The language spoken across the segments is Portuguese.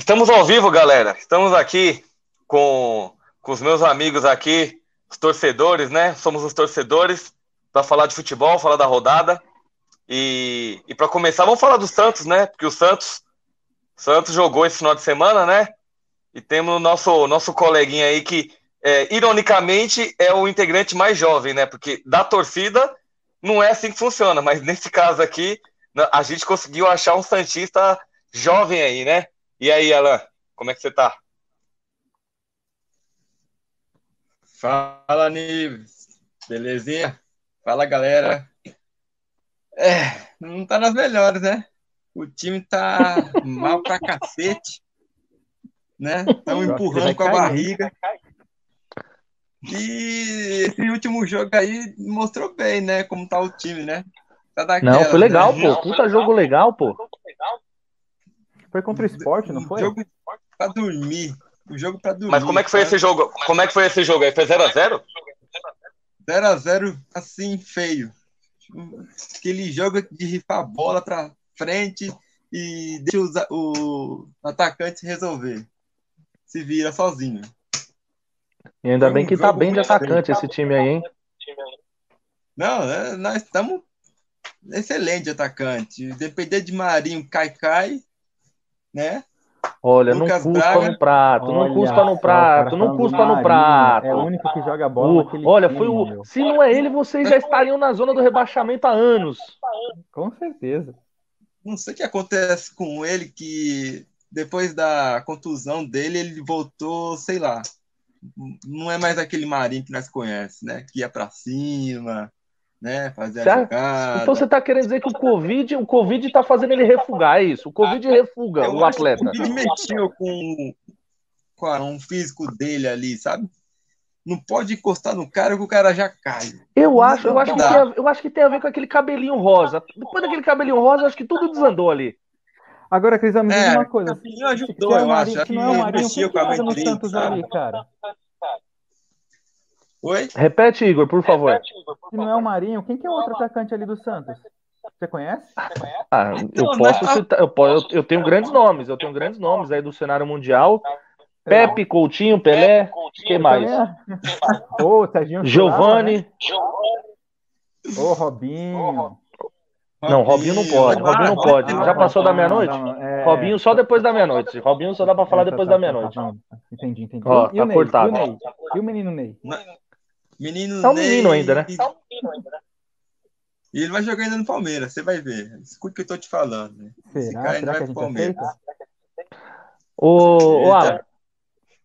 Estamos ao vivo, galera. Estamos aqui com, com os meus amigos aqui, os torcedores, né? Somos os torcedores para falar de futebol, falar da rodada. E, e para começar, vamos falar do Santos, né? Porque o Santos, Santos jogou esse final de semana, né? E temos o nosso, nosso coleguinha aí que, é, ironicamente, é o integrante mais jovem, né? Porque da torcida não é assim que funciona, mas nesse caso aqui, a gente conseguiu achar um Santista jovem aí, né? E aí, Alan, como é que você tá? Fala, Nives. Belezinha? Fala, galera. É, não tá nas melhores, né? O time tá mal pra cacete, né? Estão empurrando com a barriga. E esse último jogo aí mostrou bem, né? Como tá o time, né? Tá daquela, não, foi legal, né? pô. Puta jogo legal, pô. Foi contra o esporte, não foi? Jogo pra dormir. O jogo pra dormir. Mas como é que foi esse jogo? Como é que foi esse jogo aí? Foi 0x0? 0x0, assim, feio. Aquele jogo de rifar a bola pra frente e deixa o, o atacante resolver. Se vira sozinho. E ainda bem que tá bem de atacante esse time aí, hein? Não, é, nós estamos excelente atacante. Depender de Marinho, cai, cai né? Olha, Lucas não cuspa Braga. no prato, olha, não cuspa no prato, não cuspa no prato. É o único que joga bola. O, olha, time, foi o. Meu. Se não é ele, vocês já estariam na zona do rebaixamento há anos. Com certeza. Não sei o que acontece com ele, que depois da contusão dele, ele voltou, sei lá. Não é mais aquele Marinho que nós conhecemos, né? Que ia para cima, né? Fazer a jogada. Então você está querendo dizer que o Covid, o Covid está fazendo ele refugar, é isso? O Covid refuga Eu o atleta. o Covid mexeu com, com um físico dele ali, sabe? Não pode encostar no cara que o cara já cai. Eu acho, eu acho, que tem a, eu acho que tem a ver com aquele cabelinho rosa. Depois daquele cabelinho rosa, acho que tudo desandou ali. Agora, Cris, me diz é, uma coisa. Ajudou, eu acho. Que não é o Marinho, o que, que no Santos ali, cara? Oi? Repete, Igor, por favor. Repete, Igor, por favor. Se não é o Marinho, quem que é o outro atacante ali do Santos? Você conhece? Ah, eu posso citar, eu, eu, eu tenho grandes nomes, eu tenho grandes nomes aí do cenário mundial. Pepe, Coutinho, Pelé, quem mais? Ô, Serginho Giovanni. Ô, Robinho. Não, Robinho não pode. Robinho não pode. Já passou da meia-noite? É... Robinho só depois da meia-noite. Robinho só dá pra falar é, depois tá, da tá, meia-noite. Tá, entendi, entendi. Ó, tá cortado. E o, e o menino Ney? Menino é um menino ainda, né? É um menino ainda, né? E ele vai jogar ainda no Palmeiras, você vai ver. Escute o que eu tô te falando. Né? Será? cara ainda vai pro Palmeiras. Ô, ô Alan,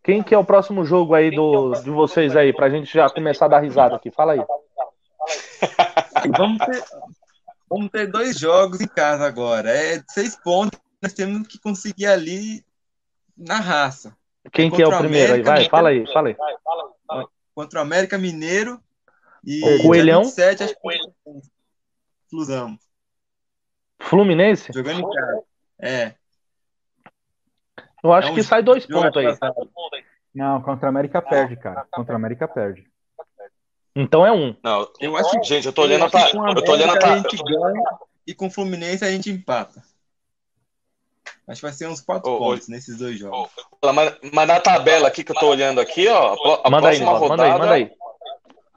quem que é o próximo jogo aí do, de vocês aí, pra gente já começar a dar risada aqui? Fala aí. vamos, ter, vamos ter dois jogos em casa agora. É seis pontos, nós temos que conseguir ali na raça. Quem que é o primeiro América, aí? Vai, fala aí, fala aí contra o América Mineiro e o Coelhão. 27, acho que Flusão. Fluminense? Jogando em casa. É. Eu acho é um que sai dois pontos aí. Não, contra a América perde, cara. Contra a América perde. Então é um. Não, eu acho que, gente, eu tô olhando a Eu tô olhando a, a gente ganha e com o Fluminense a gente empata. Acho que vai ser uns quatro oh, pontos oh, nesses dois jogos. Oh, mas, mas, na tabela aqui que eu tô olhando aqui, ó, a manda próxima aí, rodada. Manda aí, manda aí.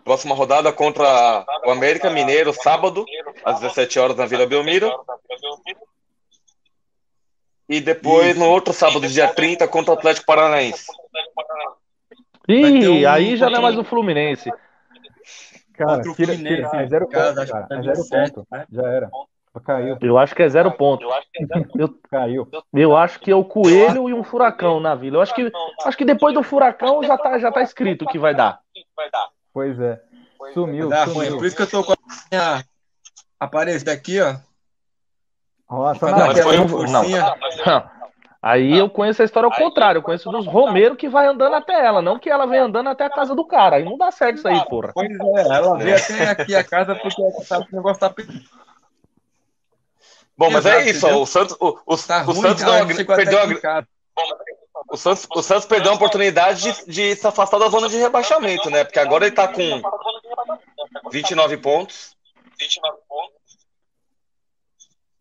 Próxima rodada contra o América Mineiro, sábado, às 17 horas na Vila Belmiro. E depois, Isso. no outro sábado, dia 30, contra o Atlético Paranaense. Ih, um... aí já não é mais o Fluminense. Cara, tira, tira, é zero ponto, cara. É zero ponto. Já era. Caiu. Eu acho que é zero ponto. Eu acho que, é zero eu, Caiu. eu acho que é o coelho e um furacão na vila. Eu acho que, acho que depois do furacão já tá, já tá escrito o que vai dar. Pois é. Sumiu. sumiu. Por isso que eu tô com a minha aparelho aqui, ó. Nossa, não, não, não. Aí eu conheço a história ao contrário. Eu conheço dos Romero que vai andando até ela, não que ela vem andando até a casa do cara. Aí não dá certo isso aí, porra. Pois é, ela veio até aqui a casa porque o negócio tá Bom, mas é isso, ó, o Santos, o, o, tá o ruim, Santos cara, não, perdeu a, o Santos, o Santos perdeu a oportunidade de, de, se afastar da zona de rebaixamento, né? Porque agora ele tá com 29 pontos. 29 pontos.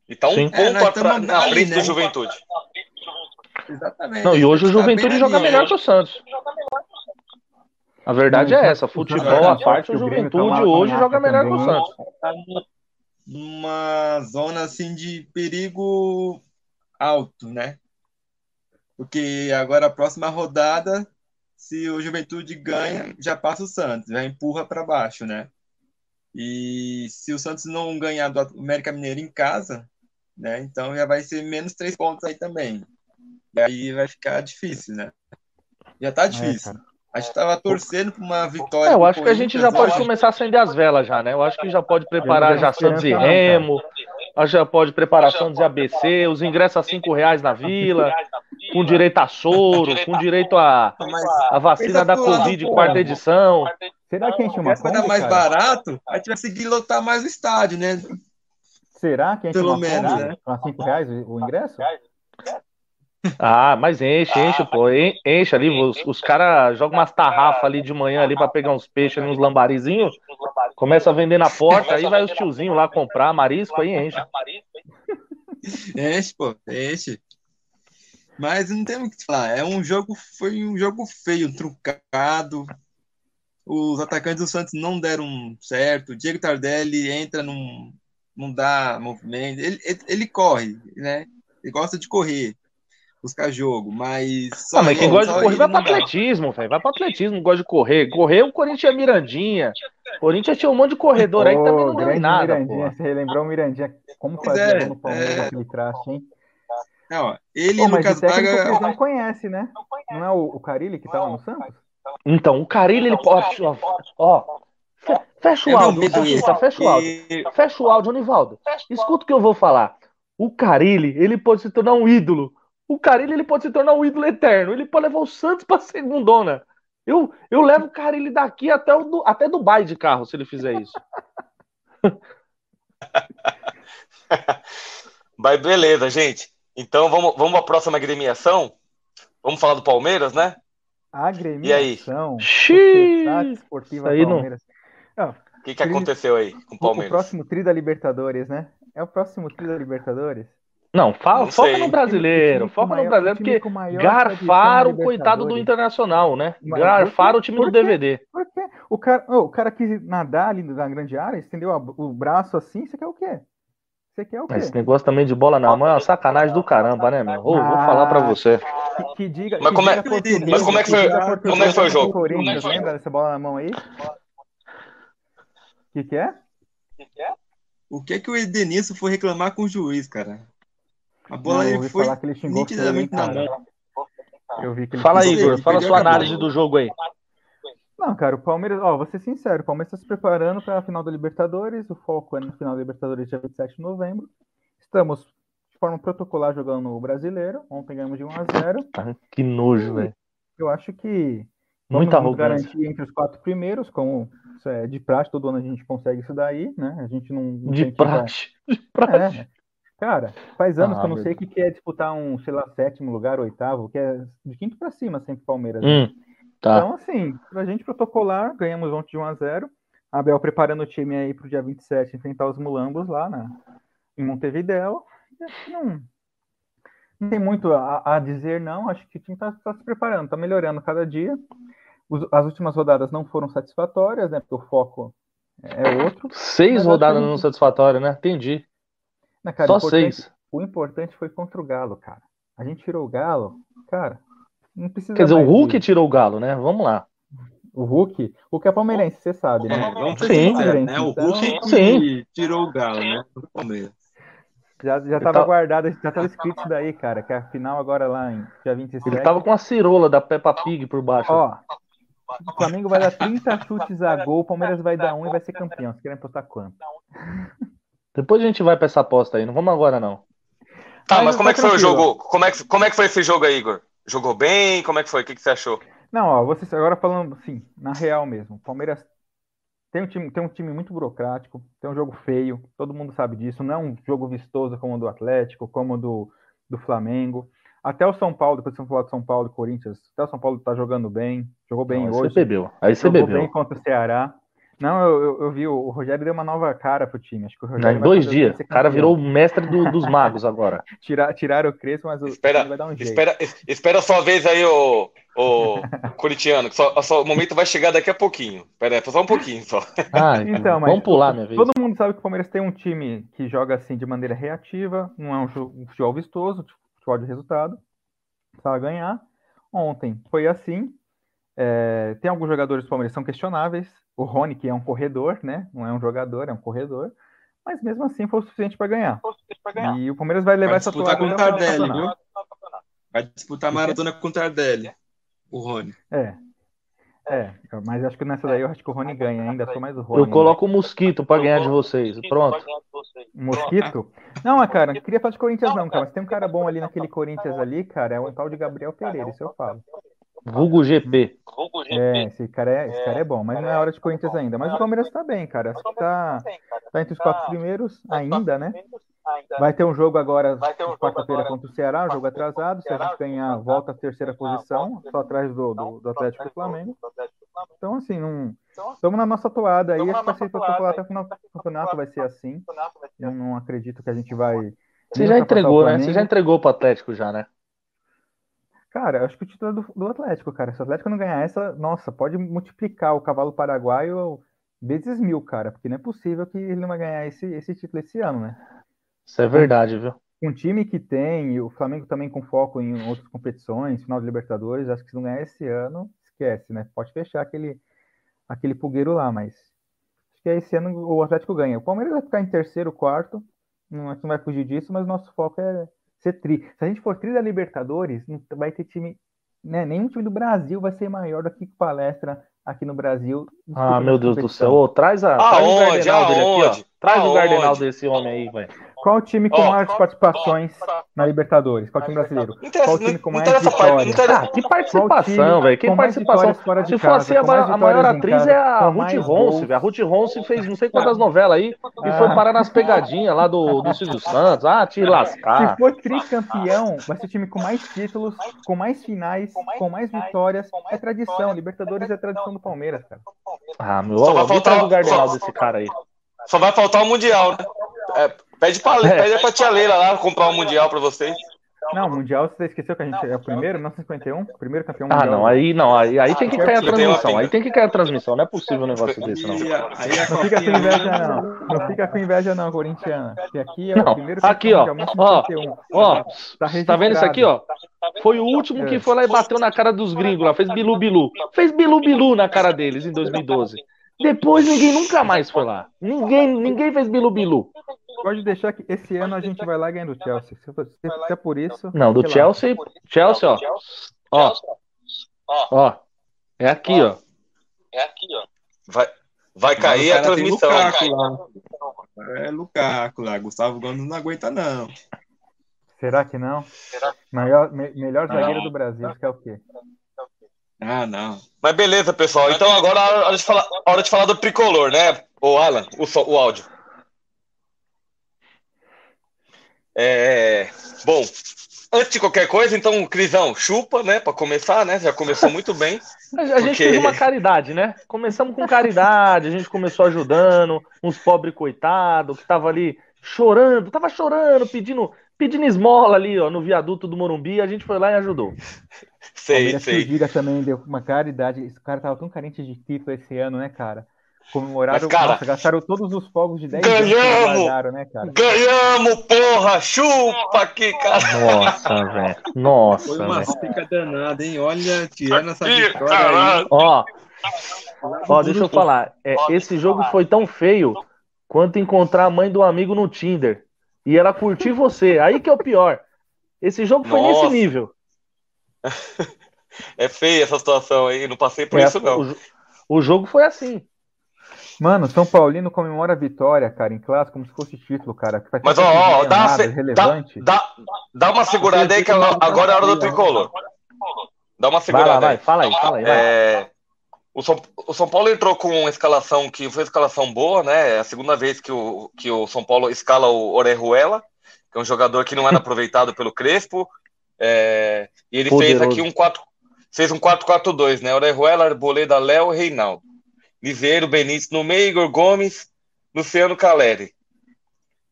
E tá um Sim. ponto é, na frente né? do Juventude. Exatamente. Não, e hoje o Juventude tá joga melhor que o Santos. A verdade é essa, futebol à parte, o Juventude hoje joga melhor que o Santos. Numa zona assim de perigo alto, né? Porque agora a próxima rodada, se o Juventude ganha, já passa o Santos, já empurra para baixo, né? E se o Santos não ganhar do América Mineiro em casa, né? Então já vai ser menos três pontos aí também. E aí vai ficar difícil, né? Já tá é, difícil. É, a gente estava torcendo para uma vitória. É, eu acho que a gente já pode começar a acender as velas já, né? Eu acho que já pode preparar já Santos e Remo, já pode preparar Santos e ABC, os ingressos a cinco reais na vila, com direito a soro, com direito a, a vacina da Covid, quarta edição. Será que a gente uma coisa mais barato, a gente vai seguir lotar mais o estádio, né? Será que a gente Pelo menos, né? A cinco reais o ingresso? Ah, mas enche, enche, pô. Enche ali. Os, os caras jogam umas tarrafas ali de manhã ali para pegar uns peixes ali, uns lambarizinhos. Começa a vender na porta, aí vai os tiozinhos lá comprar marisco, aí enche. Enche, pô, enche. Mas não tem o que falar. É um jogo, foi um jogo feio, truncado. Os atacantes do Santos não deram certo. O Diego Tardelli entra num. não dá movimento. Ele, ele, ele corre, né? Ele gosta de correr buscar jogo, mas. Só ah, mas quem gosta de correr vai para atletismo, velho. Vai para atletismo, gosta de correr. Correr, o Corinthians é Mirandinha. O Corinthians tinha um monte de corredor oh, aí também não deu nada. Mirandinha, você relembrou o Mirandinha. Como fazer é, no Palmeiras é... aquele traste, hein? Não, ele e Lucas Braga. não conhece, né? Não é o, o Carilli que tá lá no Santos? Então, o Carilli, ele pode. Ó, ó fecha o áudio, fecha, fecha o áudio. Fecha o áudio, Onivaldo. Escuta o que eu vou falar. O Carilli, ele pode se tornar um ídolo o Carilli ele pode se tornar um ídolo eterno. Ele pode levar o Santos para segundona. Eu, eu levo o Carilli daqui até, o, até Dubai de carro, se ele fizer isso. Mas beleza, gente. Então vamos, vamos para a próxima agremiação. Vamos falar do Palmeiras, né? Agremiação. E aí? Sociedade Esportiva aí Palmeiras. O que, que aconteceu aí com o Palmeiras? O próximo tri da Libertadores, né? É o próximo tri da Libertadores? Não, fa não foca no brasileiro, foca no brasileiro, porque garfaram o coitado do Internacional, né? Garfaram o time do DVD. Por quê? O cara, oh, o cara quis nadar ali na grande área, estendeu o braço assim, você quer o quê? Você quer o quê? Esse negócio também de bola na mão é uma sacanagem do caramba, né, meu? Oh, ah, vou falar pra você. Que, que diga, mas, que como é, mas como é que foi, como é que foi o jogo? Corinthians, lembra dessa bola na mão aí? O que, que é? O que que o Edenilson foi reclamar com o juiz, cara? A bola não, ele foi falar que ele xingou nitidamente na mão. Eu vi que ele Fala aí, Igor, fala a sua análise do jogo aí. Não, cara, o Palmeiras, ó, vou ser sincero, o Palmeiras está se preparando para a final da Libertadores, o foco é no final da Libertadores dia 27 de novembro. Estamos de forma protocolar jogando o brasileiro, ontem ganhamos de 1 a 0 ah, Que nojo, velho. Eu acho que Muita vamos garantir entre os quatro primeiros, como é, de praxe, todo ano a gente consegue isso daí, né? A gente não. não de praxe. De praxe. É, Cara, faz anos ah, que eu não sei o que é disputar um, sei lá, sétimo lugar, oitavo, que é de quinto para cima sempre Palmeiras. Né? Hum, tá. Então, assim, pra gente protocolar, ganhamos ontem de 1 a 0 Abel preparando o time aí pro dia 27 enfrentar os mulambos lá na, em Montevideo. Não, não tem muito a, a, dizer, não. Acho que o time está tá se preparando, está melhorando cada dia. Os, as últimas rodadas não foram satisfatórias, né? Porque o foco é outro. Seis rodadas não satisfatórias, né? Entendi. Não, cara, Só o seis. O importante foi contra o Galo, cara. A gente tirou o Galo, cara. Não precisa. Quer dizer, o Hulk tirou o Galo, né? Vamos lá. O Hulk, o Hulk é palmeirense, você sabe, né? Vamos sim, né? O Hulk então... sim. tirou o Galo, né? Do Palmeiras. Já, já tava tá... guardado, já tava escrito isso daí, cara, que a final agora lá em dia 27. Ele tava com a cirola da Peppa Pig por baixo. Ó, o Flamengo vai dar 30 chutes a gol, o Palmeiras vai dar um e vai ser campeão. Vocês querem postar quanto? Depois a gente vai para essa aposta aí, não vamos agora não. Tá, mas, mas como é que foi o jogo? Como é que, como é que foi esse jogo aí, Igor? Jogou bem? Como é que foi? O que, que você achou? Não, ó, vocês agora falando assim, na real mesmo. O Palmeiras tem um, time, tem um time muito burocrático, tem um jogo feio, todo mundo sabe disso. Não é um jogo vistoso como o do Atlético, como o do, do Flamengo. Até o São Paulo, depois vamos falar de São Paulo e Corinthians, até o São Paulo tá jogando bem, jogou bem não, hoje. Você bebeu. Aí você jogou bebeu. bem contra o Ceará. Não, eu, eu, vi, o Rogério deu uma nova cara pro time. Acho que o Rogério em dois dias. O cara virou o mestre do, dos magos agora. Tirar, tiraram o Crespo, mas o espera, vai dar um jeito. Espera, espera a sua vez aí, o, o Coritiano, que só, só, o momento vai chegar daqui a pouquinho. Espera aí, só um pouquinho só. Ah, então, mas vamos pular, minha vez. Todo mundo sabe que o Palmeiras tem um time que joga assim de maneira reativa, não é um, jogo, um futebol vistoso, futebol de resultado. Precisava ganhar. Ontem foi assim. É, tem alguns jogadores do Palmeiras que são questionáveis o Rony, que é um corredor, né? Não é um jogador, é um corredor. Mas mesmo assim foi o suficiente para ganhar. ganhar. E o Palmeiras vai levar vai essa toada. Com o Tardelli, viu? Vai disputar a maratona com o Tardelli, o Rony. É. É, mas acho que nessa daí eu acho que o Rony ganha ainda, sou mais o Rony. Eu coloco o Mosquito para ganhar de vocês. Pronto. Mosquito? Não, cara, não queria falar de Corinthians não, cara, mas tem um cara bom ali naquele Corinthians ali, cara, é o tal de Gabriel Pereira, isso eu falo. Vulgo GP. É, esse cara é, esse cara é bom, mas não é hora de Corinthians ainda. Mas o Palmeiras tá bem, cara. Acho que tá, tá entre os quatro primeiros ainda, né? Vai ter um jogo agora, quarta-feira contra o Ceará, um jogo atrasado. Se a gente ganhar, volta à terceira posição, só atrás do, do, do Atlético e Flamengo. Então, assim, não. Estamos na nossa toada aí. Acho que vai ser para até o final do campeonato, vai ser assim. Eu não acredito que a gente vai. Você já entregou, né? Você já entregou pro Atlético já, né? Cara, acho que o título é do, do Atlético, cara. Se o Atlético não ganhar essa, nossa, pode multiplicar o cavalo paraguaio vezes mil, cara. Porque não é possível que ele não vai ganhar esse, esse título esse ano, né? Isso é verdade, viu? Um time que tem, e o Flamengo também com foco em outras competições, final de Libertadores, acho que se não ganhar esse ano, esquece, né? Pode fechar aquele, aquele pulgueiro lá, mas acho que esse ano o Atlético ganha. O Palmeiras vai ficar em terceiro, quarto, não, não vai fugir disso, mas nosso foco é ser tri. Se a gente for tri da Libertadores, não vai ter time, né? Nenhum time do Brasil vai ser maior do que palestra aqui no Brasil. Ah, meu Deus do céu. Ô, traz a. Aonde? Traz o Aonde? Dele aqui, ó. Traz Aonde? o Gardenal desse homem aí, velho. Qual o time com oh, maiores participações oh, na Libertadores? Qual o time brasileiro? Qual o time com mais vitórias? Ah, que participação, velho. Que participação. Se for assim, a, a maior atriz é a Ruth Ronce, A Ruth Ronce fez não sei quantas novelas aí e foi parar nas pegadinhas lá do, do Silvio Santos. Ah, te lascar. Se for tricampeão, vai ser o time com mais títulos, com mais finais, com mais vitórias. É tradição. Libertadores é tradição do Palmeiras, cara. Ah, meu, ó, traz o Gardenal desse cara aí. Só vai faltar o Mundial, né? É, pede pra, é. pede pra tia Leila lá comprar um Mundial pra vocês. Não, Mundial, você esqueceu que a gente é o primeiro, 1951? Primeiro campeão mundial. Ah, não, aí não, aí, aí tem que cair a transmissão. Aí tem que cair a transmissão. Não é possível um negócio desse, não. Não fica com inveja, não. Não fica com inveja, não, corintiana. Que aqui é o primeiro Aqui, ó. Ó, ó. Tá, tá vendo isso aqui, ó? Foi o último que foi lá e bateu na cara dos gringos lá. Fez bilu bilu. Fez bilu bilu na cara deles em 2012. Depois ninguém nunca mais foi lá. Ninguém, ninguém fez bilu bilu. Pode deixar que esse ano a gente vai lá ganhar do Chelsea. Se, se, é por isso. Não, do Chelsea. Lá. Chelsea, ó. Ó. Ó. É aqui, ó. É aqui, ó. Vai, vai cair a transmissão. Lukaku lá. É Lukaku lá. Gustavo Gomes não aguenta, não. Será que não? Será? Maior, me, melhor zagueiro do Brasil, que é o quê? Ah, não. Mas beleza, pessoal. Então agora é hora de falar, hora de falar do tricolor, né? O Alan, o, o áudio. É, bom, antes de qualquer coisa, então, Crisão, chupa, né? Para começar, né? Já começou muito bem. A gente porque... fez uma caridade, né? Começamos com caridade, a gente começou ajudando uns pobres coitados que tava ali chorando, tava chorando, pedindo, pedindo esmola ali, ó, no viaduto do Morumbi, a gente foi lá e ajudou. Sei, sei. Vira também deu uma caridade. Esse cara tava tão carente de título esse ano, né, cara? Comemoraram, Mas, cara, nossa, gastaram todos os fogos de 10 ganhamos, anos né, cara? Ganhamos, porra! Chupa aqui, cara! Nossa, velho. Nossa, Foi uma fica danada, hein? Olha, tirando essa vitória aí. Ó, ó, deixa eu falar. É, esse jogo foi tão feio quanto encontrar a mãe do amigo no Tinder. E ela curtir você. Aí que é o pior. Esse jogo foi nossa. nesse nível. É feia essa situação aí, não passei por é, isso, não. O, o jogo foi assim. Mano, São Paulino comemora a vitória, cara, em clássico, como se fosse título, cara. Mas, ó, ó dá, nada, se... relevante. Dá, dá, dá, uma segurada aí, que agora é a hora do tricolor. Dá uma segurada vai lá, vai, Fala aí, fala aí. É... O, São, o São Paulo entrou com uma escalação que foi uma escalação boa, né? É a segunda vez que o, que o São Paulo escala o Orejuela, que é um jogador que não era aproveitado pelo Crespo. É... E ele Poderoso. fez aqui um 4, fez um 4-4-2, né? Orejuela, Arboleda, Léo e Reinaldo. Liseiro, Benítez no meio, Igor Gomes, Luciano Caleri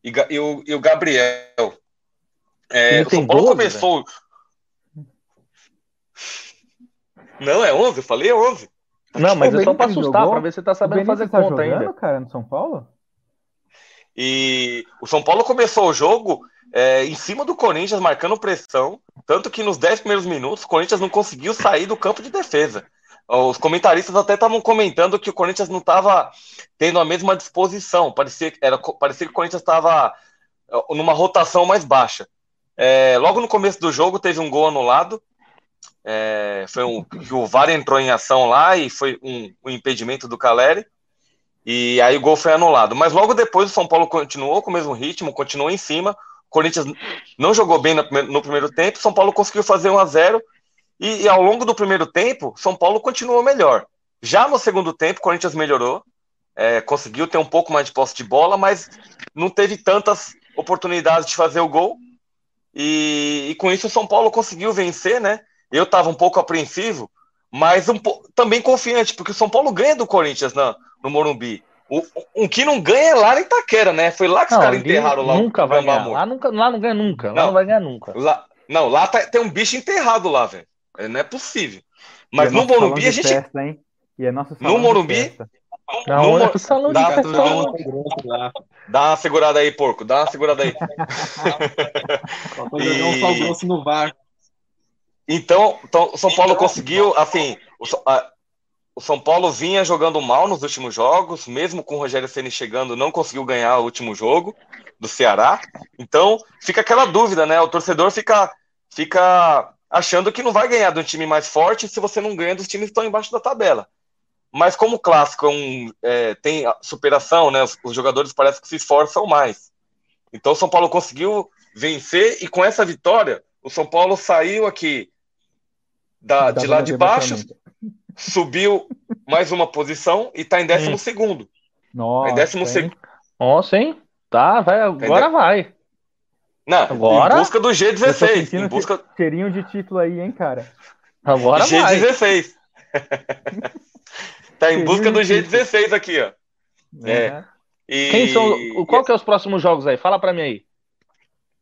e, e, o, e o Gabriel. É, o São Paulo 12, começou. Não, é 11, eu falei 11. Não, mas é só pra assustar, pra ver se você tá sabendo fazer tá conta jogando, ainda. cara, no São Paulo? E o São Paulo começou o jogo é, em cima do Corinthians, marcando pressão. Tanto que nos 10 primeiros minutos, o Corinthians não conseguiu sair do campo de defesa. Os comentaristas até estavam comentando que o Corinthians não estava tendo a mesma disposição. Parecia, era, parecia que o Corinthians estava é, numa rotação mais baixa. É, logo no começo do jogo teve um gol anulado. É, foi um que o VAR entrou em ação lá e foi um, um, impedimento do Caleri. E aí o gol foi anulado. Mas logo depois o São Paulo continuou com o mesmo ritmo, continuou em cima. O Corinthians não jogou bem no, no primeiro tempo. São Paulo conseguiu fazer 1 a 0 e, e, ao longo do primeiro tempo, São Paulo continuou melhor. Já no segundo tempo, o Corinthians melhorou, é, conseguiu ter um pouco mais de posse de bola, mas não teve tantas oportunidades de fazer o gol. E, e com isso o São Paulo conseguiu vencer, né? Eu estava um pouco apreensivo, mas um, também confiante, porque o São Paulo ganha do Corinthians na, no Morumbi. O, um que não ganha é lá na Itaquera, né? Foi lá que não, os caras enterraram lá. Nunca vai ganhar. Lá, nunca, lá não ganha nunca. Lá não, não vai ganhar nunca. Lá, não, lá tá, tem um bicho enterrado lá, velho. É, não é possível. Mas é no Morumbi a gente. Festa, hein? E é nosso no Morumbi. Não, no é salão dá, de festa. Dá uma segurada aí, porco. Dá uma segurada aí. e... um sal grosso no VAR. Então, então, o São Paulo então, conseguiu, assim, o, a, o, São Paulo vinha jogando mal nos últimos jogos, mesmo com o Rogério Ceni chegando, não conseguiu ganhar o último jogo do Ceará. Então, fica aquela dúvida, né? O torcedor fica, fica achando que não vai ganhar de um time mais forte se você não ganha dos times que estão embaixo da tabela. Mas como o clássico é um, é, tem superação, né? Os, os, jogadores parecem que se esforçam mais. Então o São Paulo conseguiu vencer e com essa vitória o São Paulo saiu aqui da, de lá de baixo, subiu mais uma posição e está em décimo segundo. Nossa, tá em décimo segundo. Nossa, hein? Tá, vai, agora vai. Não, Agora, em busca do G16. Em busca... Cheirinho de título aí, hein, cara? Agora G16. tá em busca do G16 aqui, ó. É. é. E... Quem são, qual que é os próximos jogos aí? Fala para mim aí.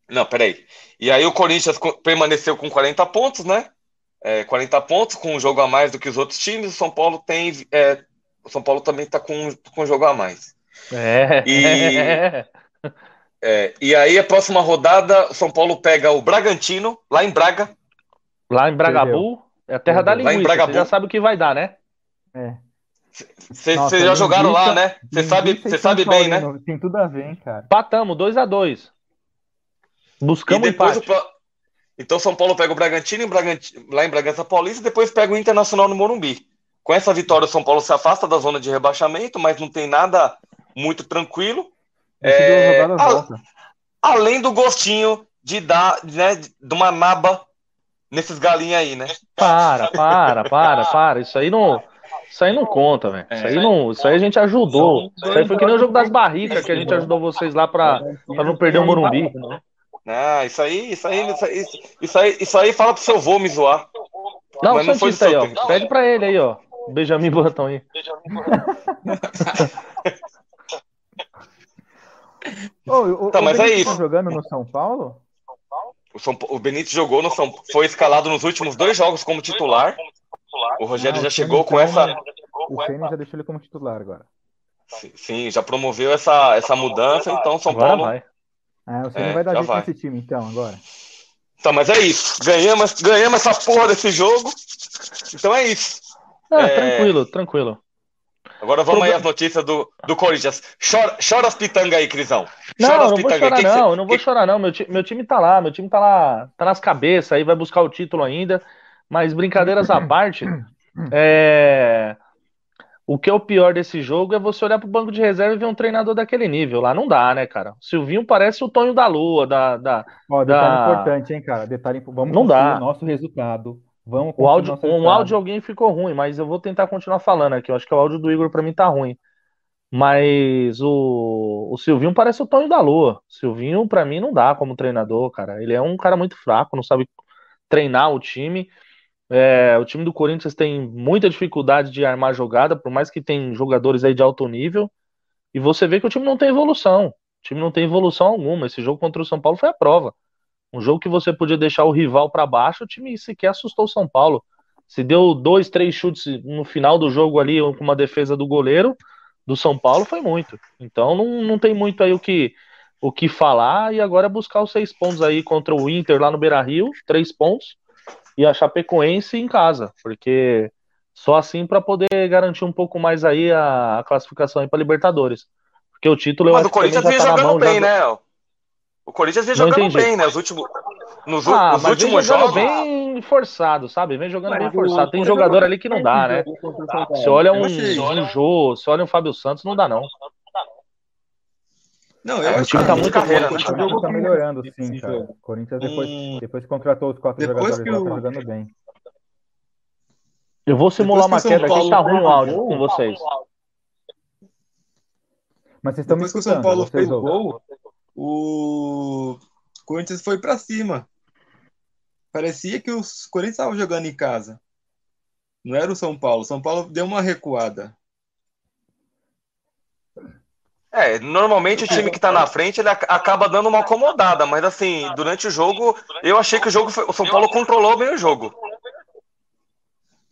Não, peraí. E aí o Corinthians permaneceu com 40 pontos, né? É, 40 pontos, com um jogo a mais do que os outros times. O São Paulo tem. É, o São Paulo também tá com, com um jogo a mais. É. E, É, e aí, a próxima rodada, o São Paulo pega o Bragantino, lá em Braga. Lá em Bragabu, é a terra da linguiça. Você já sabe o que vai dar, né? É. Vocês já jogaram lá, né? Você sabe, cê sabe bem, né? Tem tudo a ver, hein, cara. Patamos, 2x2. Buscamos e depois empate. O... Então São Paulo pega o Bragantino, em Bragantino, lá em Bragança Paulista e depois pega o Internacional no Morumbi. Com essa vitória, o São Paulo se afasta da zona de rebaixamento, mas não tem nada muito tranquilo. É, a, além do gostinho de dar, né, de uma naba nesses galinhos aí, né? Para, para, para, para. Isso aí não. Isso aí não conta, velho. Isso aí não. Isso aí a gente ajudou. Isso aí foi que nem o jogo das barricas que a gente ajudou vocês lá pra, pra não perder o Morumbi. Ah, isso aí, isso aí, isso aí, isso aí, isso aí fala pro seu vô me zoar. Não, Mas não foi isso aí, ó. Pede pra ele aí, ó. Benjamin Botão aí. Benjamin Oh, o, tá, mas é isso. Tá jogando no São Paulo? O, São, o Benítez jogou no São foi escalado nos últimos dois jogos como titular. O Rogério ah, já chegou com essa. O Ceni já deixou ele como titular agora. Sim, já promoveu essa, essa mudança, então São agora Paulo. Vai. Ah, o Ceni é, vai dar jeito nesse time, então, agora. Tá, mas é isso. Ganhamos, ganhamos essa porra desse jogo. Então é isso. Ah, é... Tranquilo, tranquilo. Agora vamos Pro... aí as notícias do, do Corinthians. Chora, chora as pitangas aí, Crisão. Chora não, não vou chorar, não. Você... Não vou chorar, não. Meu, meu time tá lá, meu time tá lá, tá nas cabeças aí, vai buscar o título ainda. Mas brincadeiras à parte, é... o que é o pior desse jogo é você olhar pro banco de reserva e ver um treinador daquele nível. Lá não dá, né, cara? O Silvinho parece o Tonho da Lua, da. da Ó, detalhe da... importante, hein, cara? Detalhe, vamos não dá. o nosso resultado. Vamos o áudio, um áudio de alguém ficou ruim, mas eu vou tentar continuar falando aqui. Eu acho que o áudio do Igor para mim tá ruim. Mas o, o Silvinho parece o Tony da Lua. Silvinho, para mim, não dá como treinador, cara. Ele é um cara muito fraco, não sabe treinar o time. É, o time do Corinthians tem muita dificuldade de armar jogada, por mais que tem jogadores aí de alto nível. E você vê que o time não tem evolução. O time não tem evolução alguma. Esse jogo contra o São Paulo foi a prova. Um jogo que você podia deixar o rival para baixo, o time sequer assustou o São Paulo. Se deu dois, três chutes no final do jogo ali, com uma defesa do goleiro do São Paulo, foi muito. Então não, não tem muito aí o que, o que falar. E agora é buscar os seis pontos aí contra o Inter lá no Beira Rio, três pontos e a Chapecoense em casa, porque só assim para poder garantir um pouco mais aí a, classificação para Libertadores. Porque o título Mas o Corinthians vinha tá jogando bem, já... né? O Corinthians vinha jogando bem, né? Os últimos, nos ah, os últimos jogos. bem forçado, sabe? Vem jogando mas bem forçado. Tem jogador ali que não dá, né? Se olha um, um Jô, se olha um Fábio Santos, não dá, não. Não, eu é, acho que tá muito carreira, né? O time tá melhorando, sim, cara. O Corinthians depois, hum, depois contratou os quatro jogadores lá, tá jogando bem. Eu vou simular uma queda aqui, tá ruim o áudio com vocês. Mas vocês estão Depois me escutando, que o São Paulo fez o Corinthians foi para cima. Parecia que os Corinthians estavam jogando em casa. Não era o São Paulo. São Paulo deu uma recuada. É, normalmente o time que tá na frente ele acaba dando uma acomodada, mas assim, durante o jogo, eu achei que o jogo foi, o São Paulo controlou bem o jogo.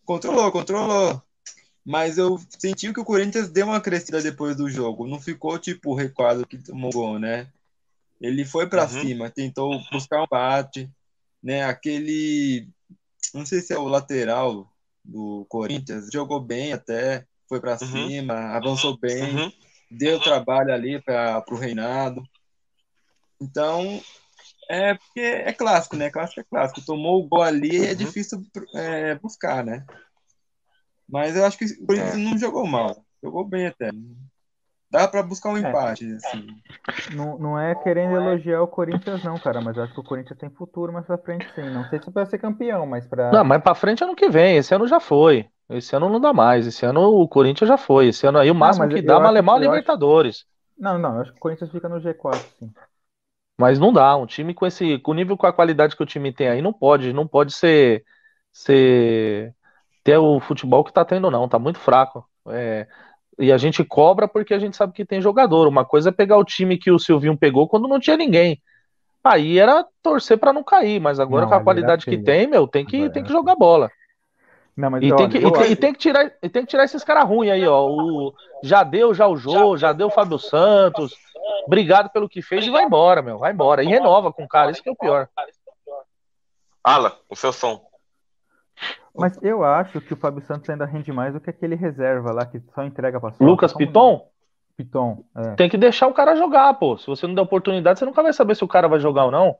Controlou, controlou. Mas eu senti que o Corinthians deu uma crescida depois do jogo. Não ficou tipo o recuado que tomou gol, né? Ele foi para uhum. cima, tentou buscar um bate, né? Aquele, não sei se é o lateral do Corinthians, jogou bem até, foi para uhum. cima, avançou bem. Uhum deu trabalho ali para o Reinado. Então, é porque é clássico, né? Clássico é clássico. Tomou o gol ali, é uhum. difícil é, buscar, né? Mas eu acho que o Corinthians é. não jogou mal. Jogou bem até. Dá para buscar um é. empate, é. assim. Não, não é querendo elogiar o Corinthians, não, cara, mas eu acho que o Corinthians tem futuro mais pra frente, sim. Não sei se vai ser campeão, mas pra. Não, mas pra frente ano que vem. Esse ano já foi. Esse ano não dá mais. Esse ano o Corinthians já foi. Esse ano aí o máximo não, que dá é Malemar Libertadores. Acho... Não, não, eu acho que o Corinthians fica no G4, sim. Mas não dá. Um time com esse, com o nível, com a qualidade que o time tem aí, não pode, não pode ser, ser ter o futebol que tá tendo, não. Tá muito fraco. É, e a gente cobra porque a gente sabe que tem jogador. Uma coisa é pegar o time que o Silvinho pegou quando não tinha ninguém. Aí era torcer para não cair, mas agora não, com a qualidade que tem, meu, tem que, tem que jogar bola. Não, mas e, olha, tem que, e, tem, e, tem que tirar, e tem que tirar esses caras ruins aí, ó. O, já deu já o Jô, já deu o Fábio Santos. Obrigado pelo que fez e vai embora, meu. Vai embora. E renova com o cara, isso que é o pior. Ala, o seu som. Mas eu acho que o Fábio Santos ainda rende mais do que aquele reserva lá que só entrega pra Lucas Piton? Piton. É. Tem que deixar o cara jogar, pô. Se você não der oportunidade, você nunca vai saber se o cara vai jogar ou não.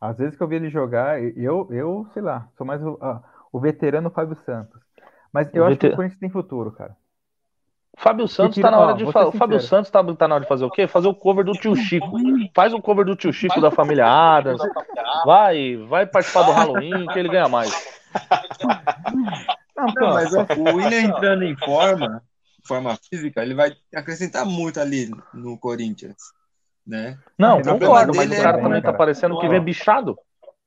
Às vezes que eu vi ele jogar, eu, eu sei lá, sou mais o, o veterano Fábio Santos. Mas eu o acho veter... que o Corinthians tem futuro, cara. Fábio Santos tá na hora de fazer. Fábio Santos tá, tá na hora de fazer o quê? Fazer o cover do tio Chico. Faz o cover do tio Chico da família Adams. Vai, vai participar do Halloween que ele ganha mais. Não, não mas o William entrando em forma, forma física, ele vai acrescentar muito ali no Corinthians, né? Não, concordo, mas o cara é... também tá parecendo que vem bichado.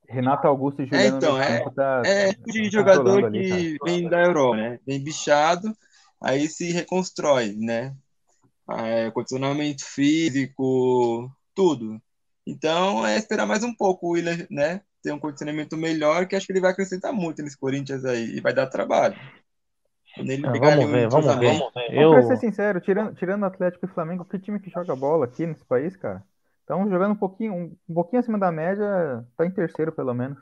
Renato Augusto e é, Juliano é, então, é, tá, é de jogador ali, que vem da Europa, né? Vem bichado, aí se reconstrói, né? É, condicionamento físico, tudo. Então é esperar mais um pouco o William, né? Ter um condicionamento melhor, que acho que ele vai acrescentar muito nesse Corinthians aí e vai dar trabalho. Ah, vamos, ver, vamos ver, vamos ver. Eu... Pra ser sincero, tirando, tirando Atlético e Flamengo, que time que joga bola aqui nesse país, cara? Então, jogando um pouquinho, um, um pouquinho acima da média, tá em terceiro, pelo menos.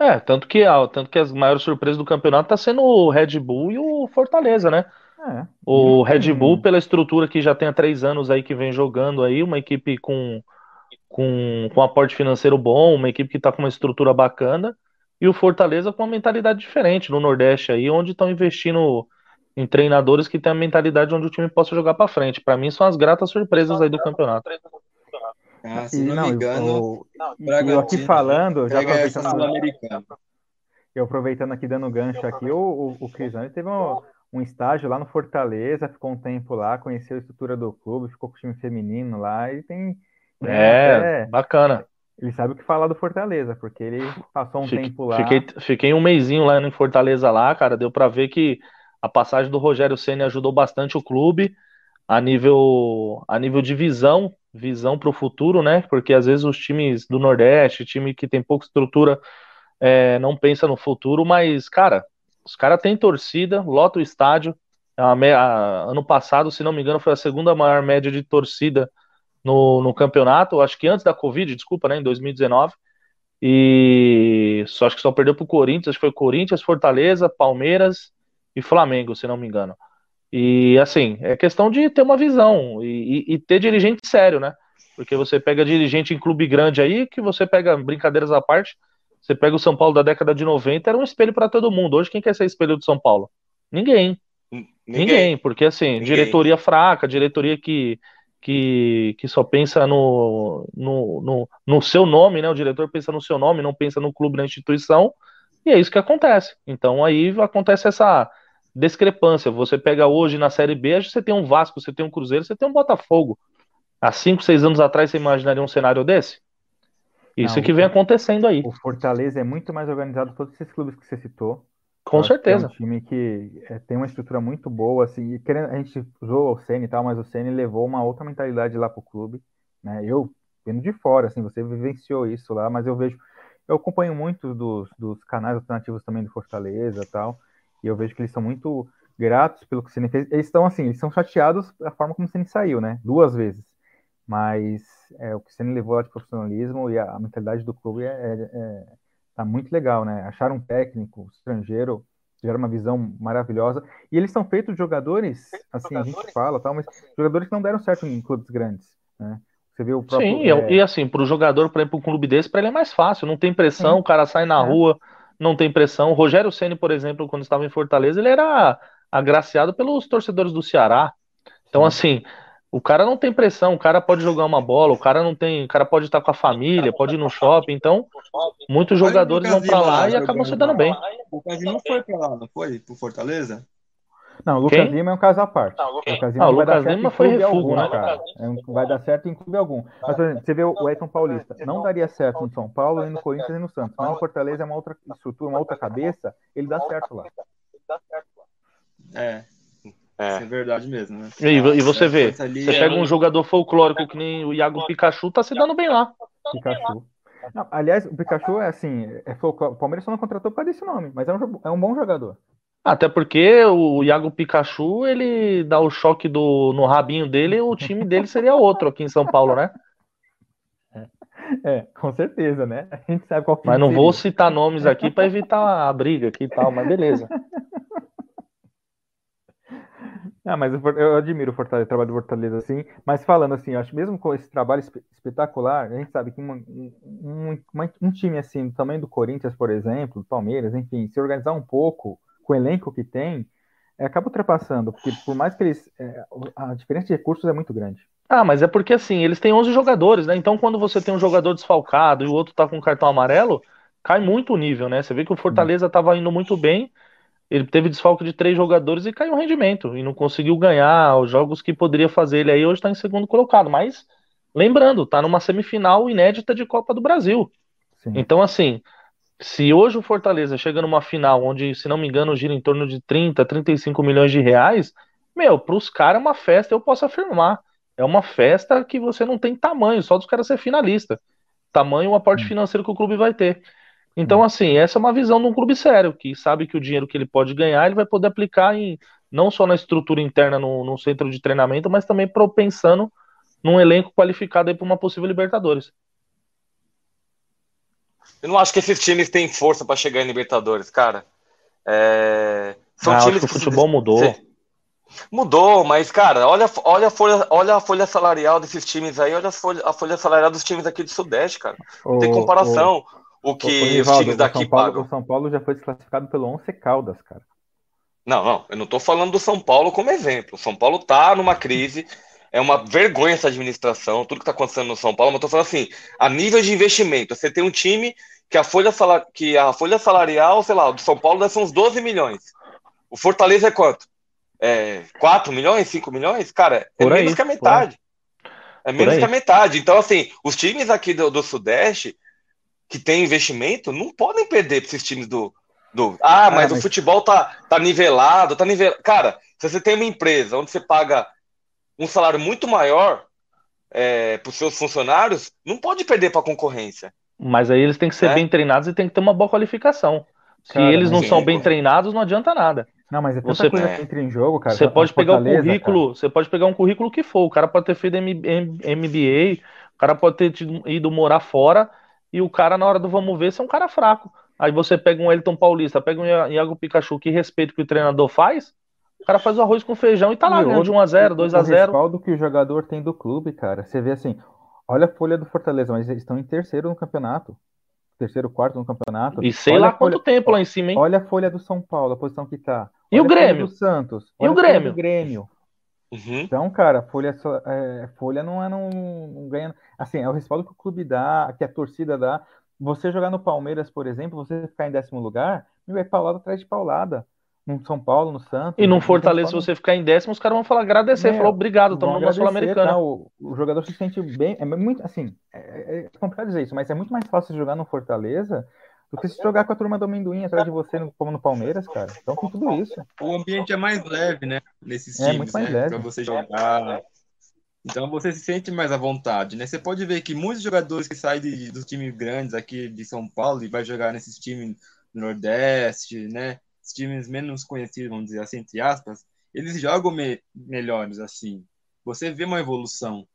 É, tanto que, tanto que as maiores surpresas do campeonato tá sendo o Red Bull e o Fortaleza, né? É. O Red Bull, pela estrutura que já tem há três anos aí que vem jogando aí, uma equipe com, com, com aporte financeiro bom, uma equipe que tá com uma estrutura bacana, e o Fortaleza com uma mentalidade diferente no Nordeste aí, onde estão investindo em treinadores que têm a mentalidade onde o time possa jogar para frente. Para mim são as gratas surpresas aí do campeonato. Ah, se não, não, me engano, eu, eu aqui falando, já aproveitando, eu aproveitando aqui, dando gancho aqui, o, o, o Cris teve um, um estágio lá no Fortaleza, ficou um tempo lá, conheceu a estrutura do clube, ficou com o time feminino lá e tem. É, é bacana. Ele sabe o que falar do Fortaleza, porque ele passou um Fiquei- tempo lá. Fiquei, fiquei um mêsinho lá em Fortaleza lá, cara. Deu pra ver que a passagem do Rogério Ceni ajudou bastante o clube a nível, a nível de visão, visão para o futuro, né? Porque às vezes os times do Nordeste, time que tem pouca estrutura, é, não pensa no futuro, mas, cara, os caras têm torcida, lota o estádio. É me- a- ano passado, se não me engano, foi a segunda maior média de torcida no, no campeonato, acho que antes da Covid, desculpa, né? Em 2019. E só acho que só perdeu pro Corinthians, acho que foi Corinthians, Fortaleza, Palmeiras e Flamengo, se não me engano. E assim, é questão de ter uma visão e, e- e ter dirigente sério, né? Porque você pega dirigente em clube grande aí, que você pega brincadeiras à parte, você pega o São Paulo da década de 90, era um espelho para todo mundo. Hoje, quem quer ser espelho do São Paulo? Ninguém. Ninguém. Ninguém, porque assim, Ninguém. diretoria fraca, diretoria que, que, que só pensa no, no, no, no seu nome, né? O diretor pensa no seu nome, não pensa no clube, na instituição, e é isso que acontece. Então aí acontece essa discrepância. Você pega hoje na Série B, você tem um Vasco, você tem um Cruzeiro, você tem um Botafogo. Há cinco, seis anos atrás, você imaginaria um cenário desse? Isso Não, que vem acontecendo aí, O Fortaleza é muito mais organizado que todos esses clubes que você citou. Com certeza. É um time que é, tem uma estrutura muito boa, assim, e querendo, a gente usou o Ceni e tal, mas o Ceni levou uma outra mentalidade lá pro clube, né? Eu, vendo de fora, assim, você vivenciou isso lá, mas eu vejo, eu acompanho muito dos, dos canais alternativos também do Fortaleza e tal, e eu vejo que eles são muito gratos pelo que o Ceni fez. Eles estão, assim, eles são chateados da forma como o Ceni saiu, né? Duas vezes. Mas é, o que o Ceni levou lá de profissionalismo e a, a mentalidade do clube é, é- é- tá muito legal, né? Acharam um técnico estrangeiro, tiveram uma visão maravilhosa. E eles são feitos de jogadores, assim, a gente fala, tal, mas jogadores que não deram certo em clubes grandes, né? Você vê o próprio. Sim, é, e assim, para o jogador, por exemplo, um clube desse, para ele é mais fácil, não tem pressão, Sim. o cara sai na É. rua, não tem pressão. O Rogério Ceni, por exemplo, quando estava em Fortaleza, ele era agraciado pelos torcedores do Ceará. Então, assim, o cara não tem pressão, o cara pode jogar uma bola, o cara não tem, o cara pode estar com a família, pode ir no shopping. Então, muitos Olha o jogadores vão Lucas para lá lá e acabam se dando lá. bem. O Casinho não foi pra lá, não foi? Pro Fortaleza? Não, o Lucas Quem? Lima é um caso à parte. O Lucas Lima Ah, o não vai dar Lucas certo Lima em foi clube refúgio, algum, né? cara. É um- vai dar certo em clube algum. Mas, por exemplo, você vê o Edson Paulista, não daria certo no São Paulo, no Corinthians, nem no Santos. Mas no Fortaleza é uma outra estrutura, uma outra cabeça, ele dá certo lá. É, É. isso é verdade mesmo, né? E, e você vê, você pega um jogador folclórico que nem o Iago Pikachu, tá se dando bem lá. Pikachu. Não, aliás, o Pikachu é assim, é folclore. o Palmeiras só não contratou por causa desse nome, mas é um, é um bom jogador. Até porque o Iago Pikachu, ele dá o choque do, no rabinho dele, o time dele seria outro aqui em São Paulo, né? É, com certeza, né? A gente sabe qual Mas não vou seria. citar nomes aqui para evitar a briga aqui e tal, mas beleza. Ah, mas For- eu admiro o Fortaleza, o trabalho do Fortaleza, assim. Mas falando assim, eu acho mesmo com esse trabalho espe- espetacular, a gente sabe que uma- um, um- uma- um time assim, do tamanho do Corinthians, por exemplo, Palmeiras, enfim, se organizar um pouco com o elenco que tem, é, acaba ultrapassando, porque por mais que eles. é, a diferença de recursos é muito grande. Ah, mas é porque assim, eles têm 11 jogadores, né? Então quando você tem um jogador desfalcado e o outro tá com cartão amarelo, cai muito o nível, né? Você vê que o Fortaleza tava indo muito bem, ele teve desfalque de três jogadores e caiu o rendimento e não conseguiu ganhar os jogos que poderia fazer. Ele aí hoje tá em segundo colocado, mas lembrando, tá numa semifinal inédita de Copa do Brasil. Sim. Então, assim, se hoje o Fortaleza chega numa final onde, se não me engano, gira em torno de 30, 35 milhões de reais, meu, pros caras é uma festa, eu posso afirmar. É uma festa que você não tem tamanho, só dos caras ser finalista. Tamanho o aporte financeiro que o clube vai ter. Então, assim, essa é uma visão de um clube sério, que sabe que o dinheiro que ele pode ganhar, ele vai poder aplicar em não só na estrutura interna no, no centro de treinamento, mas também pro- pensando num elenco qualificado aí para uma possível Libertadores. Eu não acho que esses times têm força pra chegar em Libertadores, cara. É... São Ah, acho times que o que futebol mudou. se- Mudou, mas, cara, olha, olha, a folha, olha a folha salarial desses times aí, olha a folha, a folha salarial dos times aqui do Sudeste, cara. Não tem O- comparação o, o- que o os times o daqui São Paulo, pagam. o São Paulo já foi desclassificado pelo Once Caldas, cara. Não, não, eu não tô falando do São Paulo como exemplo. O São Paulo tá numa crise, é uma vergonha essa administração, tudo que tá acontecendo no São Paulo, mas eu tô falando assim, a nível de investimento, você tem um time que a folha, sala- que a folha salarial, sei lá, o do São Paulo deve ser uns 12 milhões. O Fortaleza é quanto? É, 4 milhões, 5 milhões? Cara, é Por aí, menos que a aí. metade. É menos que a metade. Então, assim, os times aqui do, do Sudeste que tem investimento não podem perder para esses times do. do... Ah, mas, ah, mas, o futebol tá, tá nivelado, tá nivelado. Cara, se você tem uma empresa onde você paga um salário muito maior é, para os seus funcionários, não pode perder para a concorrência. Mas aí eles têm que ser é? bem treinados e tem que ter uma boa qualificação. Se cara, eles não são bem treinados, não adianta nada. Não, mas é tanta você, coisa que entra em jogo, cara. Você pode pegar um currículo, cara. você pode pegar um currículo que for. O cara pode ter feito MBA, o cara pode ter ido morar fora e o cara, na hora do vamos ver, você é um cara fraco. Aí você pega um Elton Paulista, pega um Iago Pikachu, que respeito que o treinador faz, o cara faz o arroz com feijão e tá lá, ganhando de 1x0, 2x0. O respaldo que o jogador tem do clube, cara. Você vê assim, olha a folha do Fortaleza, mas eles estão em terceiro no campeonato. Terceiro, quarto no campeonato. E sei olha lá quanto tempo lá em cima, hein? Olha a folha do São Paulo, a posição que tá. Olha e o Grêmio? do Santos. e o Grêmio? Grêmio. Uhum. Então, cara, folha, é, folha não é não, não ganha. Assim, é o respaldo que o clube dá, que a torcida dá. Você jogar no Palmeiras, por exemplo, você ficar em décimo lugar, vai paulada atrás de paulada. No São Paulo, no Santos. E no Fortaleza, se você ficar em décimo, os caras vão falar agradecer. Meu, falar obrigado, estamos numa Sul-Americana. Tá? O, o, jogador se sente bem. É muito assim, é, é complicado dizer isso, mas é muito mais fácil jogar no Fortaleza que se jogar com a turma do amendoim atrás de você, como no Palmeiras, cara. Então tem tudo isso. O ambiente é mais leve, né? Nesses times, é, muito mais né? leve. Pra você jogar. Então você se sente mais à vontade, né? Você pode ver que muitos jogadores que saem de, dos times grandes aqui de São Paulo e vai jogar nesses times do Nordeste, né? Os times menos conhecidos, vamos dizer assim, entre aspas, eles jogam me melhores assim. Você vê uma evolução.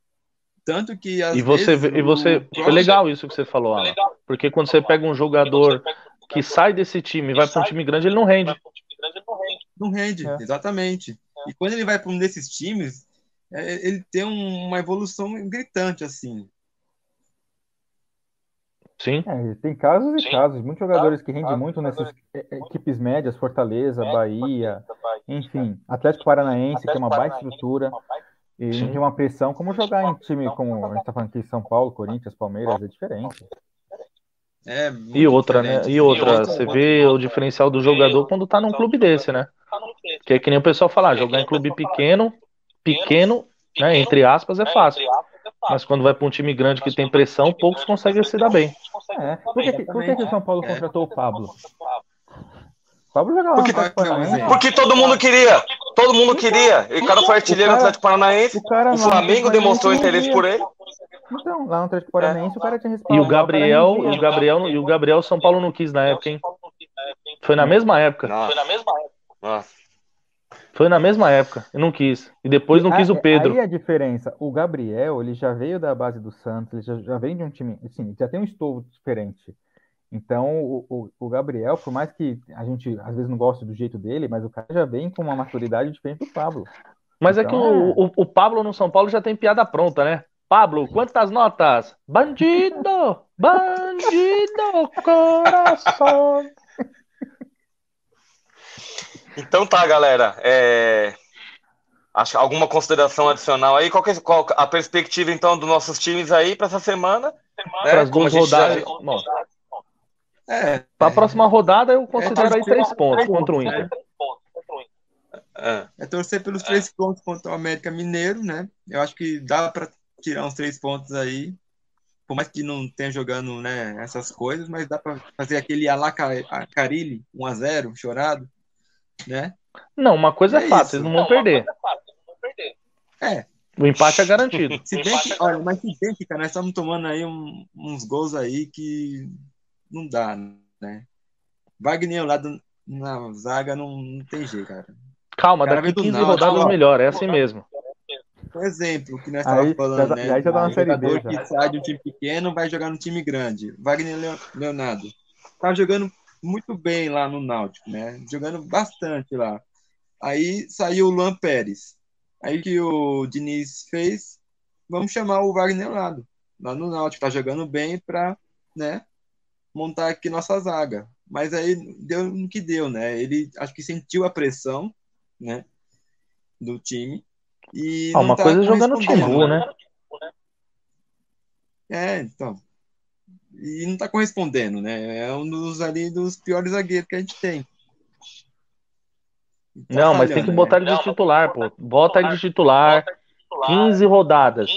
Tanto que às e você vezes, e você é legal isso que você falou, Alan. Porque quando você pega um jogador que sai desse time e vai para um time grande, ele não rende. Não rende, é. exatamente. E quando ele vai para um desses times, é, ele tem uma evolução gritante assim. Sim. É, tem casos e Sim. casos. Muitos jogadores que rendem muito nessas equipes médias, Fortaleza, Bahia, enfim, Atlético Paranaense, que é uma baita estrutura. E Sim. tem uma pressão, como jogar em time como a gente tá falando aqui, São Paulo, Corinthians, Palmeiras, é diferente. É e outra, né? E outra, você vê o diferencial do jogador quando tá num clube desse, né? Que é que nem o pessoal falar, jogar em clube pequeno, pequeno, né? Entre aspas, é fácil. Mas quando vai para um time grande que tem pressão, poucos conseguem se dar bem. É. Por, que, por que, que o São Paulo é. contratou o Pablo? O Pablo jogava porque, porque todo mundo queria. Todo mundo queria. E o cara foi artilheiro do Atlético Paranaense. O, o Flamengo demonstrou interesse por ele. Então, lá no Atlético Paranaense é. o cara tinha respaldo. E o Gabriel, e o Gabriel, e o Gabriel São Paulo não quis na época, hein? Foi na mesma época. Nossa. Foi na mesma época. Nossa. Foi na mesma época, e não quis. E depois não quis o Pedro. Aí a diferença, o Gabriel, ele já veio da base do Santos, ele já, já vem de um time, assim, já tem um estofo diferente. Então, o, o, o, Gabriel, por mais que a gente às vezes não goste do jeito dele, mas o cara já vem com uma maturidade diferente do Pablo. Mas então, é que o, então, o, o Pablo no São Paulo já tem piada pronta, né? Pablo, quantas notas? Bandido! Bandido! Coração! Então tá, galera. É... Acho alguma consideração adicional aí? Qual, é, qual a perspectiva então dos nossos times aí para essa semana? semana né? Para as duas rodadas. Já... É, para a próxima rodada eu considero é, aí três pontos contra o Inter. É. é torcer pelos três pontos contra o América Mineiro, né? Eu acho que dá para tirar uns três pontos aí. Por mais que não tenha jogando né, essas coisas, mas dá para fazer aquele Alacarilli 1x0, chorado né? Não, uma coisa é, é fácil, vocês não vão não, perder. É. O empate é garantido. Se bem que, olha, mas se bem que, cara, nós estamos tomando aí um, uns gols aí que não dá, né? Wagner lá do, na zaga não, não tem jeito, cara. Calma, cara daqui 15 Náutico, rodadas ó, melhor, é assim mesmo. Por exemplo, que nós estávamos falando, né? Aí já tá na série B, que sai de um time pequeno vai jogar no time grande. Wagner Leonardo. Tá jogando muito bem lá no Náutico, né? Jogando bastante lá. Aí saiu o Luan Pérez. Aí que o Diniz fez, vamos chamar o Wagner Lado, lá no Náutico, tá jogando bem para, né, montar aqui nossa zaga. Mas aí deu no que deu, né? Ele acho que sentiu a pressão, né, do time. E ah, uma tá coisa é jogando Timbu, né? É, então e não está correspondendo, né? É um dos ali dos piores zagueiros que a gente tem. Tá não, mas tem que botar né? ele de titular, pô. Bota ele de titular. 15 rodadas.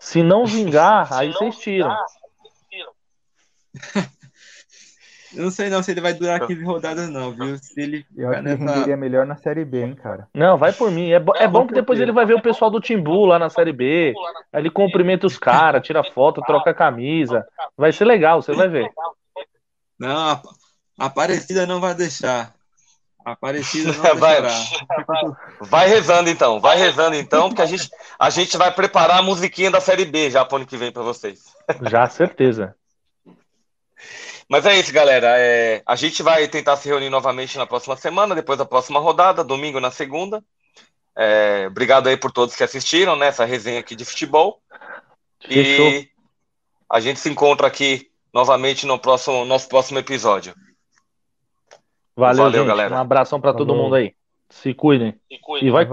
Se não vingar, aí vocês tiram. Eu não sei não se ele vai durar 15 rodadas, não, viu? Se ele Eu acho que ele renderia melhor na Série B, hein, cara. Não, vai por mim. É, bo- é bom que depois ele vai ver o pessoal do Timbu lá na Série B. Aí ele cumprimenta os caras, tira foto, troca a camisa. Vai ser legal, você vai ver. Não, a Aparecida não vai deixar. Aparecida não Vai. Vai rezando então, vai rezando então, porque a gente, a gente vai preparar a musiquinha da Série B já pro ano que vem pra vocês. Já, certeza. Mas é isso, galera. É, a gente vai tentar se reunir novamente na próxima semana, depois da próxima rodada, domingo na segunda. É, obrigado aí por todos que assistiram nessa resenha aqui de futebol. Fechou. E a gente se encontra aqui novamente no próximo, nosso próximo episódio. Valeu, Valeu, gente. galera. Um abração pra todo mundo aí. Se cuidem. E vai